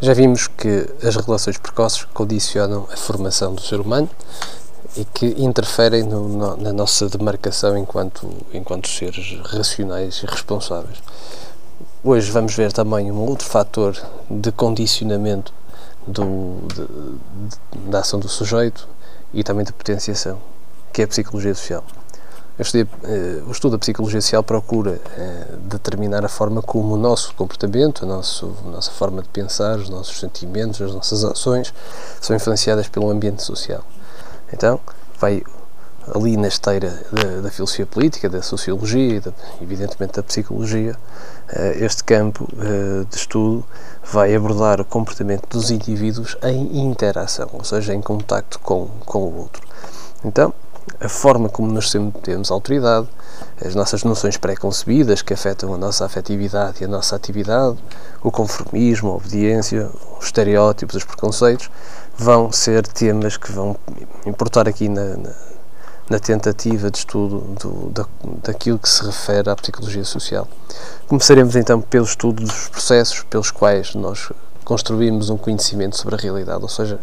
Já vimos que as relações precoces condicionam a formação do ser humano e que interferem no, no, na nossa demarcação enquanto, enquanto seres racionais e responsáveis. Hoje vamos ver também um outro fator de condicionamento do, de, de, da ação do sujeito e também de potenciação, que é a psicologia social. Estudei, eh, o estudo da psicologia social procura eh, determinar a forma como o nosso comportamento, a, nosso, a nossa forma de pensar, os nossos sentimentos, as nossas ações são influenciadas pelo ambiente social. Então, vai ali na esteira da, da filosofia política, da sociologia e, evidentemente, da psicologia, eh, este campo de estudo vai abordar o comportamento dos indivíduos em interação, ou seja, em contacto com, com o outro. Então, a forma como nos temos autoridade, as nossas noções pré-concebidas que afetam a nossa afetividade e a nossa atividade, o conformismo, a obediência, os estereótipos, os preconceitos, vão ser temas que vão importar aqui na, na, na tentativa de estudo do, da, daquilo que se refere à psicologia social. Começaremos então pelo estudo dos processos pelos quais nós construímos um conhecimento sobre a realidade, ou seja,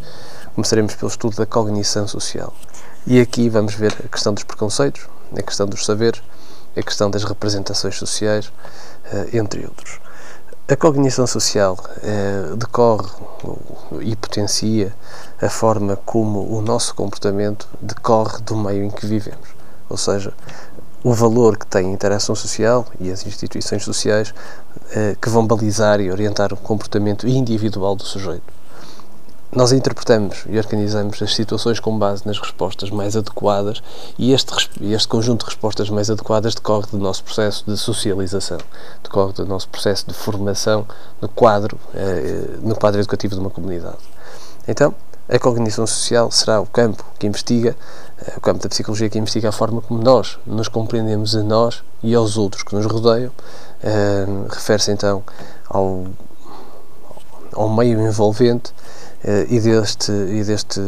começaremos pelo estudo da cognição social. E aqui vamos ver a questão dos preconceitos, a questão dos saberes, a questão das representações sociais, eh, entre outros. A cognição social eh, decorre e potencia a forma como o nosso comportamento decorre do meio em que vivemos. Ou seja, o valor que tem a interação social e as instituições sociais eh, que vão balizar e orientar o comportamento individual do sujeito. Nós interpretamos e organizamos as situações com base nas respostas mais adequadas e este, este conjunto de respostas mais adequadas decorre do nosso processo de socialização, decorre do nosso processo de formação no quadro, eh, no quadro educativo de uma comunidade. Então, a cognição social será o campo que investiga, eh, o campo da psicologia que investiga a forma como nós nos compreendemos a nós e aos outros que nos rodeiam. Eh, refere-se então ao, ao meio envolvente e, deste, e, deste,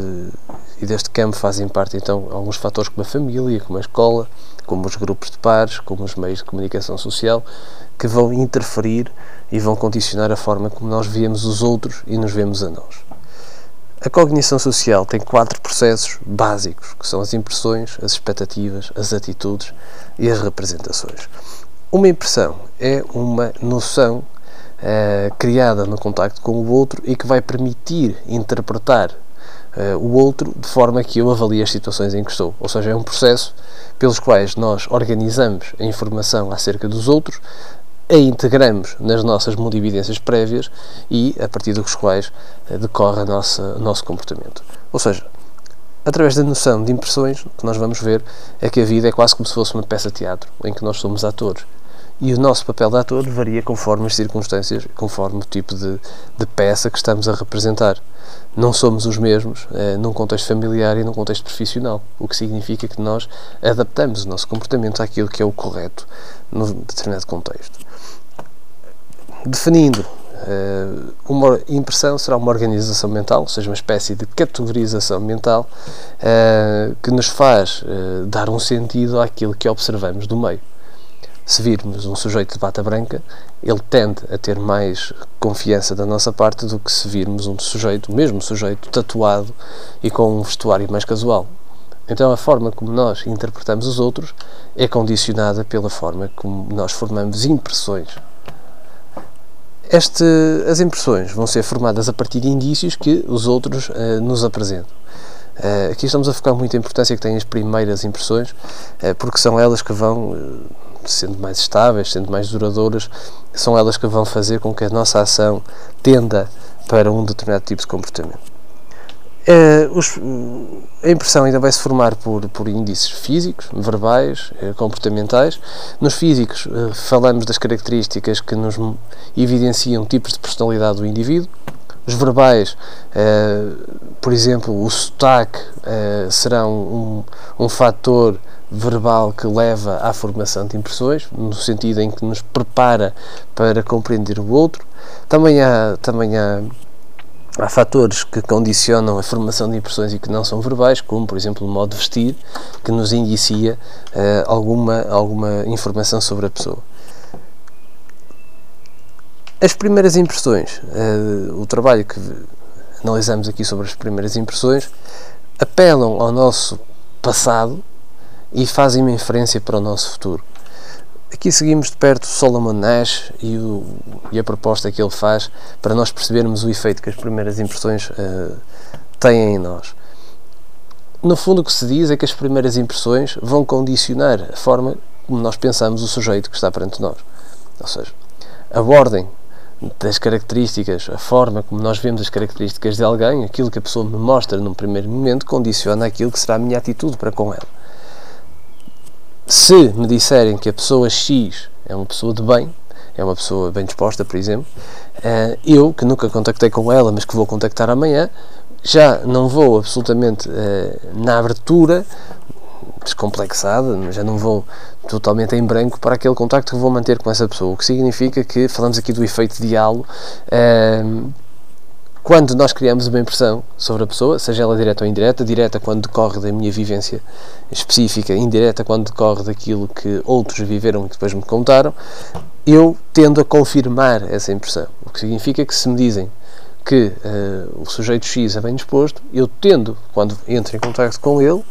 e deste campo fazem parte então alguns fatores como a família, como a escola, como os grupos de pares, como os meios de comunicação social, que vão interferir e vão condicionar a forma como nós vemos os outros e nos vemos a nós. A cognição social tem quatro processos básicos, que são as impressões, as expectativas, as atitudes e as representações. Uma impressão é uma noção uh, criada no contacto com o outro e que vai permitir interpretar uh, o outro de forma que eu avalie as situações em que estou. Ou seja, é um processo pelos quais nós organizamos a informação acerca dos outros, a integramos nas nossas mundividências prévias e a partir dos quais uh, decorre o nosso comportamento. Ou seja, através da noção de impressões, o que nós vamos ver é que a vida é quase como se fosse uma peça de teatro, em que nós somos atores e o nosso papel de ator varia conforme as circunstâncias, conforme o tipo de, de peça que estamos a representar. Não somos os mesmos eh, num contexto familiar e num contexto profissional, o que significa que nós adaptamos o nosso comportamento àquilo que é o correto num determinado contexto. Definindo, eh, uma impressão será uma organização mental, ou seja, uma espécie de categorização mental eh, que nos faz eh, dar um sentido àquilo que observamos do meio se virmos um sujeito de bata branca, ele tende a ter mais confiança da nossa parte do que se virmos um sujeito, o mesmo sujeito, tatuado e com um vestuário mais casual. Então a forma como nós interpretamos os outros é condicionada pela forma como nós formamos impressões. Este, as impressões vão ser formadas a partir de indícios que os outros uh, nos apresentam. Uh, aqui estamos a focar muito a importância que têm as primeiras impressões, uh, porque são elas que vão sendo mais estáveis, sendo mais duradouras, são elas que vão fazer com que a nossa ação tenda para um determinado tipo de comportamento. Os, a impressão ainda vai se formar por, por índices físicos, verbais, eh, comportamentais. Nos físicos, eh, falamos das características que nos evidenciam tipos de personalidade do indivíduo. Os verbais, por exemplo, o sotaque será um, um, fator verbal que leva à formação de impressões, no sentido em que nos prepara para compreender o outro. Também há, também há, há fatores que condicionam a formação de impressões e que não são verbais, como, por exemplo, o modo de vestir, que nos indicia uh, alguma, alguma informação sobre a pessoa. As primeiras impressões, uh, o trabalho que analisamos aqui sobre as primeiras impressões, apelam ao nosso passado e fazem uma inferência para o nosso futuro. Aqui seguimos de perto Solomon Nash e, o, e, a proposta que ele faz para nós percebermos o efeito que as primeiras impressões uh, têm em nós. No fundo, o que se diz é que as primeiras impressões vão condicionar a forma como nós pensamos o sujeito que está perante nós. Ou seja, a ordem das características, a forma como nós vemos as características de alguém, aquilo que a pessoa me mostra num primeiro momento, condiciona aquilo que será a minha atitude para com ela. Se me disserem que a pessoa X é uma pessoa de bem, é uma pessoa bem disposta, por exemplo, eh, eu, que nunca contactei com ela, mas que vou contactar amanhã, já não vou absolutamente eh, na abertura descomplexada, já não vou totalmente em branco para aquele contacto que vou manter com essa pessoa. O que significa que, falamos aqui do efeito de halo, ehm, quando nós criamos uma impressão sobre a pessoa, seja ela direta ou indireta, direta quando decorre da minha vivência específica, indireta quando decorre daquilo que outros viveram e depois me contaram, eu tendo a confirmar essa impressão. O que significa que se me dizem que uh, o sujeito X é bem disposto, eu tendo, quando entro em contato com ele,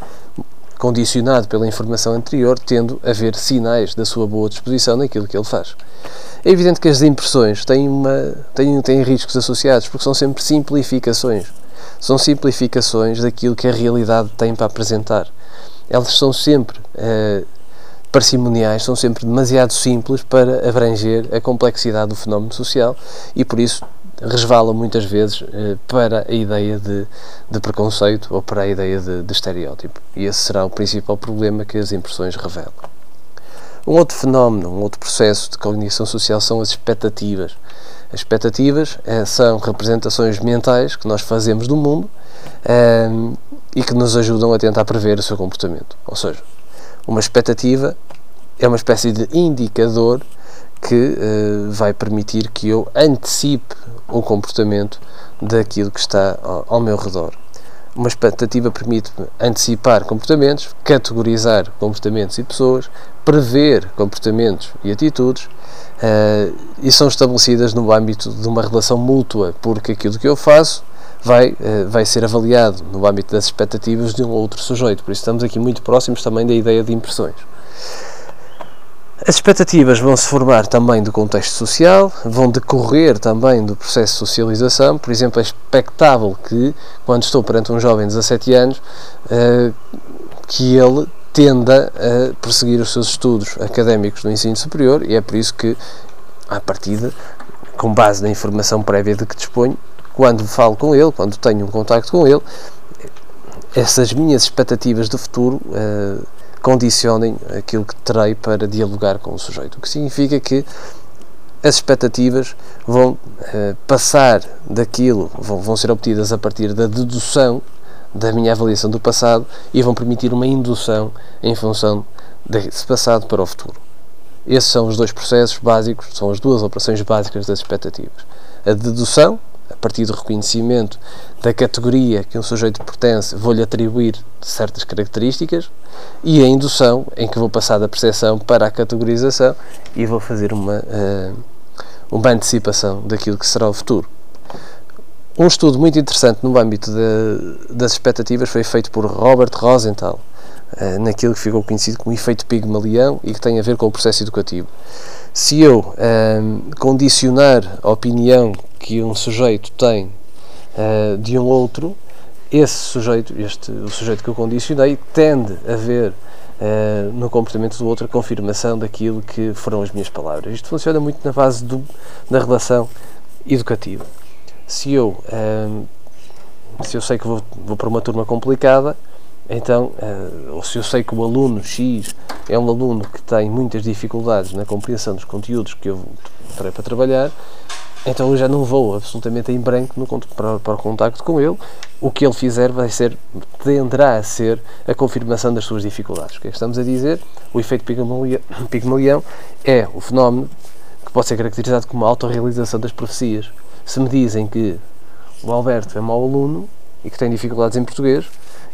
condicionado pela informação anterior, tendo a ver sinais da sua boa disposição naquilo que ele faz. É evidente que as impressões têm, uma, têm, têm riscos associados, porque são sempre simplificações. São simplificações daquilo que a realidade tem para apresentar. Elas são sempre uh, parcimoniais, são sempre demasiado simples para abranger a complexidade do fenómeno social e, por isso, resvalam muitas vezes eh, para a ideia de, de, preconceito ou para a ideia de, de estereótipo. E esse será o principal problema que as impressões revelam. Um outro fenómeno, um outro processo de cognição social são as expectativas. As expectativas eh, são representações mentais que nós fazemos do mundo eh, e que nos ajudam a tentar prever o seu comportamento. Ou seja, uma expectativa é uma espécie de indicador que uh, vai permitir que eu antecipe o comportamento daquilo que está ao, ao meu redor. Uma expectativa permite-me antecipar comportamentos, categorizar comportamentos e pessoas, prever comportamentos e atitudes uh, e são estabelecidas no âmbito de uma relação mútua, porque aquilo que eu faço vai, uh, vai ser avaliado no âmbito das expectativas de um outro sujeito. Por isso estamos aqui muito próximos também da ideia de impressões. As expectativas vão se formar também do contexto social, vão decorrer também do processo de socialização. Por exemplo, é expectável que, quando estou perante um jovem de 17 anos, uh, que ele tenda a prosseguir os seus estudos académicos no ensino superior e é por isso que, à partida, com base na informação prévia de que disponho, quando falo com ele, quando tenho um contacto com ele, essas minhas expectativas do futuro uh, condicionem aquilo que terei para dialogar com o sujeito. O que significa que as expectativas vão uh, passar daquilo, vão, vão ser obtidas a partir da dedução da minha avaliação do passado e vão permitir uma indução em função desse passado para o futuro. Esses são os dois processos básicos, são as duas operações básicas das expectativas. A dedução, a partir do reconhecimento da categoria que um sujeito pertence, vou-lhe atribuir certas características, e a indução, em que vou passar da percepção para a categorização e vou fazer uma, uh, uma antecipação daquilo que será o futuro. Um estudo muito interessante no âmbito de, das expectativas foi feito por Robert Rosenthal, uh, naquilo que ficou conhecido como efeito Pigmalião e que tem a ver com o processo educativo. Se eu uh, condicionar a opinião que um sujeito tem uh, de um outro, esse sujeito, este, o sujeito que eu condicionei, tende a ver uh, no comportamento do outro a confirmação daquilo que foram as minhas palavras. Isto funciona muito na base do, da relação educativa. Se eu, uh, se eu sei que vou, vou para uma turma complicada, então, uh, ou se eu sei que o aluno X é um aluno que tem muitas dificuldades na compreensão dos conteúdos que eu terei para trabalhar, então eu já não vou absolutamente em branco no, para, para o contacto com ele. O que ele fizer vai ser, tenderá a ser a confirmação das suas dificuldades. O que é estamos a dizer? O efeito Pigmalião é o fenómeno que pode ser caracterizado como a autorrealização das profecias. Se me dizem que o Alberto é mau aluno e que tem dificuldades em português,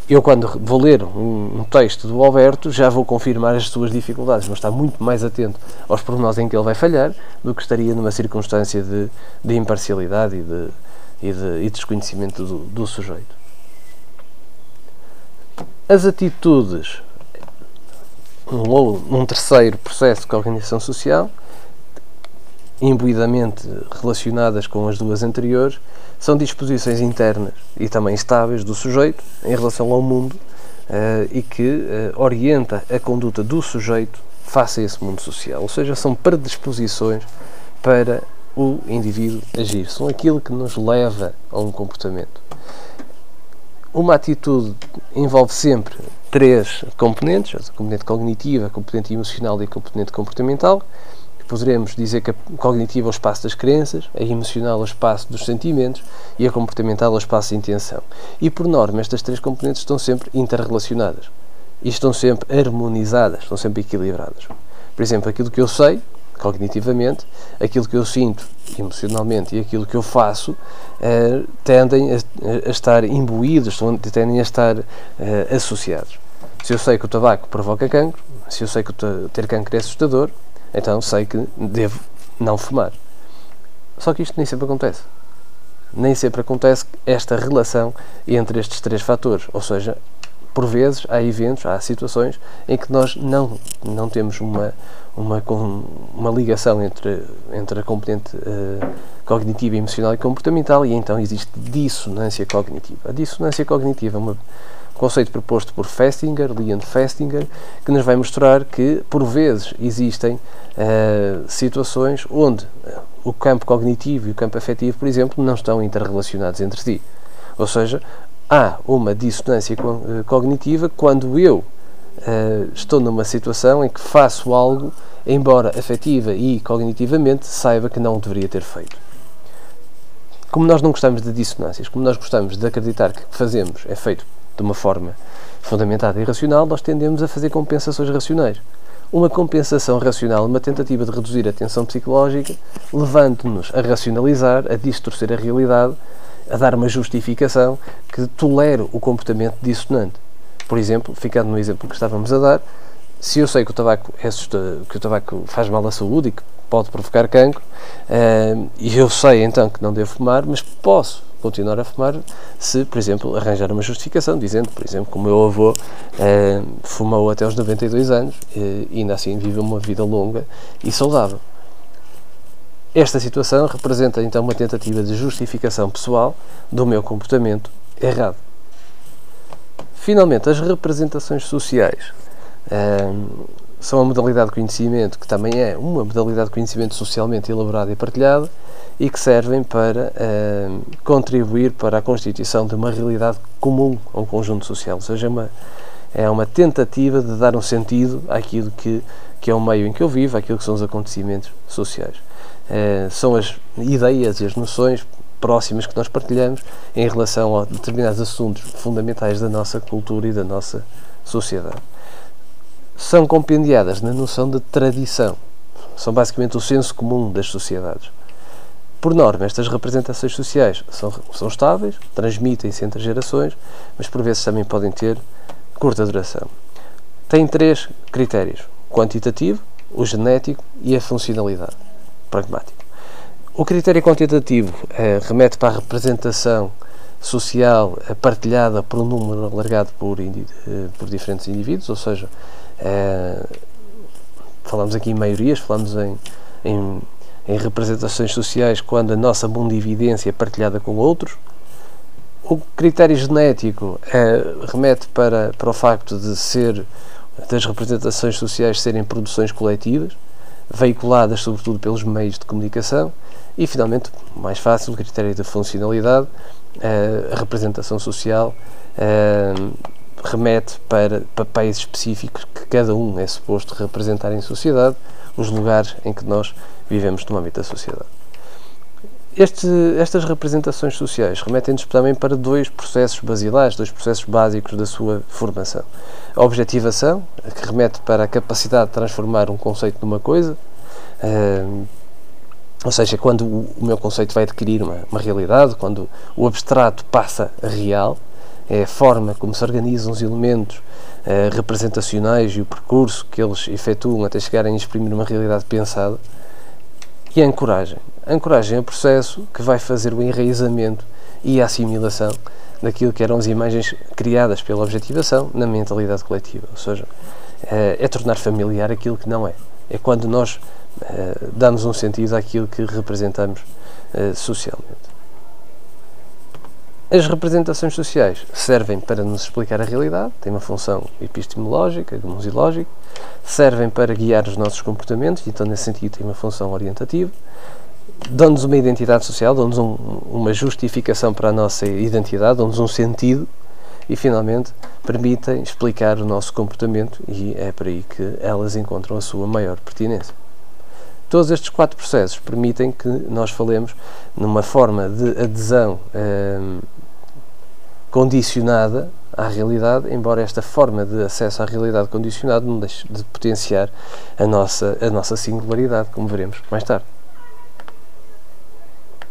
eu quando vou ler um, um, texto do Alberto já vou confirmar as suas dificuldades, mas estar muito mais atento aos pormenores em que ele vai falhar do que estaria numa circunstância de, de imparcialidade e de, e de, e desconhecimento do, do sujeito. As atitudes ou num terceiro processo de cognição social, imbuidamente relacionadas com as duas anteriores, são disposições internas e também estáveis do sujeito em relação ao mundo uh, e que uh, orienta a conduta do sujeito face a esse mundo social. Ou seja, são predisposições para o indivíduo agir. São aquilo que nos leva a um comportamento. Uma atitude envolve sempre três componentes, a componente cognitiva, a componente emocional e a componente comportamental. Poderemos dizer que a cognitiva é o espaço das crenças, a emocional é o espaço dos sentimentos e a comportamental é o espaço da intenção. E, por norma, estas três componentes estão sempre interrelacionadas e estão sempre harmonizadas, estão sempre equilibradas. Por exemplo, aquilo que eu sei, cognitivamente, aquilo que eu sinto emocionalmente e aquilo que eu faço uh, tendem a, a, estar imbuídos, tendem a estar uh, associados. Se eu sei que o tabaco provoca cancro, se eu sei que ter cancro é assustador, então sei que devo não fumar. Só que isto nem sempre acontece. Nem sempre acontece esta relação entre estes três fatores. Ou seja, por vezes há eventos, há situações em que nós não, não temos uma, uma, uma ligação entre, entre a componente uh, cognitiva, emocional e comportamental e então existe dissonância cognitiva. A dissonância cognitiva é uma conceito proposto por Festinger, Leon Festinger, que nos vai mostrar que, por vezes, existem uh, situações onde eh, o campo cognitivo e o campo afetivo, por exemplo, não estão interrelacionados entre si. Ou seja, há uma dissonância cognitiva quando eu uh, estou numa situação em que faço algo, embora afetiva e cognitivamente saiba que não deveria ter feito. Como nós não gostamos de dissonâncias, como nós gostamos de acreditar que o que fazemos é feito de uma forma fundamentada e racional, nós tendemos a fazer compensações racionais. Uma compensação racional, uma tentativa de reduzir a tensão psicológica, levando-nos a racionalizar, a distorcer a realidade, a dar uma justificação que tolere o comportamento dissonante. Por exemplo, ficando no exemplo que estávamos a dar, se eu sei que o tabaco, é que o tabaco faz mal à saúde e que pode provocar cancro, uh, e eu sei então que não devo fumar, mas posso continuar a fumar se, por exemplo, arranjar uma justificação, dizendo, por exemplo, que o meu avô eh, fumou até aos 92 anos e ainda assim vive uma vida longa e saudável. Esta situação representa então uma tentativa de justificação pessoal do meu comportamento errado. Finalmente, as representações sociais. Eh, são uma modalidade de conhecimento que também é uma modalidade de conhecimento socialmente elaborada e partilhada e que servem para uh, contribuir para a constituição de uma realidade comum a um conjunto social, ou seja, é uma, é uma tentativa de dar um sentido àquilo que, que é o meio em que eu vivo, àquilo que são os acontecimentos sociais. Uh, são as ideias e as noções próximas que nós partilhamos em relação a determinados assuntos fundamentais da nossa cultura e da nossa sociedade são compendiadas na noção de tradição. São basicamente o senso comum das sociedades. Por norma, estas representações sociais são, são estáveis, transmitem-se entre gerações, mas por vezes também podem ter curta duração. Tem três critérios: quantitativo, o genético e a funcionalidade. Pragmático. O critério quantitativo é, remete para a representação social partilhada por um número alargado por, eh, por diferentes indivíduos, ou seja, falamos aqui em maiorias, falamos em, em, em, representações sociais quando a nossa mundividência é partilhada com outros. O critério genético remete para, para o facto de ser das representações sociais serem produções coletivas, veiculadas sobretudo pelos meios de comunicação, e finalmente, mais fácil, o critério de funcionalidade, a representação social remete para papéis específicos que cada um é suposto representar em sociedade, os lugares em que nós vivemos no âmbito da sociedade. Este, estas representações sociais remetem-nos também para dois processos basilares, dois processos básicos da sua formação. A objetivação, que remete para a capacidade de transformar um conceito numa coisa, uh, ou seja, quando o, meu conceito vai adquirir uma, uma realidade, quando o abstrato passa a real, é a forma como se organizam os elementos uh, representacionais e o percurso que eles efetuam até chegarem a exprimir uma realidade pensada. E a ancoragem. A ancoragem é o processo que vai fazer o enraizamento e a assimilação daquilo que eram as imagens criadas pela objetivação na mentalidade coletiva. Ou seja, é, é tornar familiar aquilo que não é. É quando nós é, damos um sentido àquilo que representamos é, socialmente. As representações sociais servem para nos explicar a realidade, têm uma função epistemológica, gnoseológica, servem para guiar os nossos comportamentos, então, nesse sentido, têm uma função orientativa, dão-nos uma identidade social, dão-nos um, uma justificação para a nossa identidade, dão-nos um sentido e, finalmente, permitem explicar o nosso comportamento e é por aí que elas encontram a sua maior pertinência. Todos estes quatro processos permitem que nós falemos numa forma de adesão hum, condicionada à realidade, embora esta forma de acesso à realidade condicionada não deixe de potenciar a nossa, a nossa singularidade, como veremos mais tarde.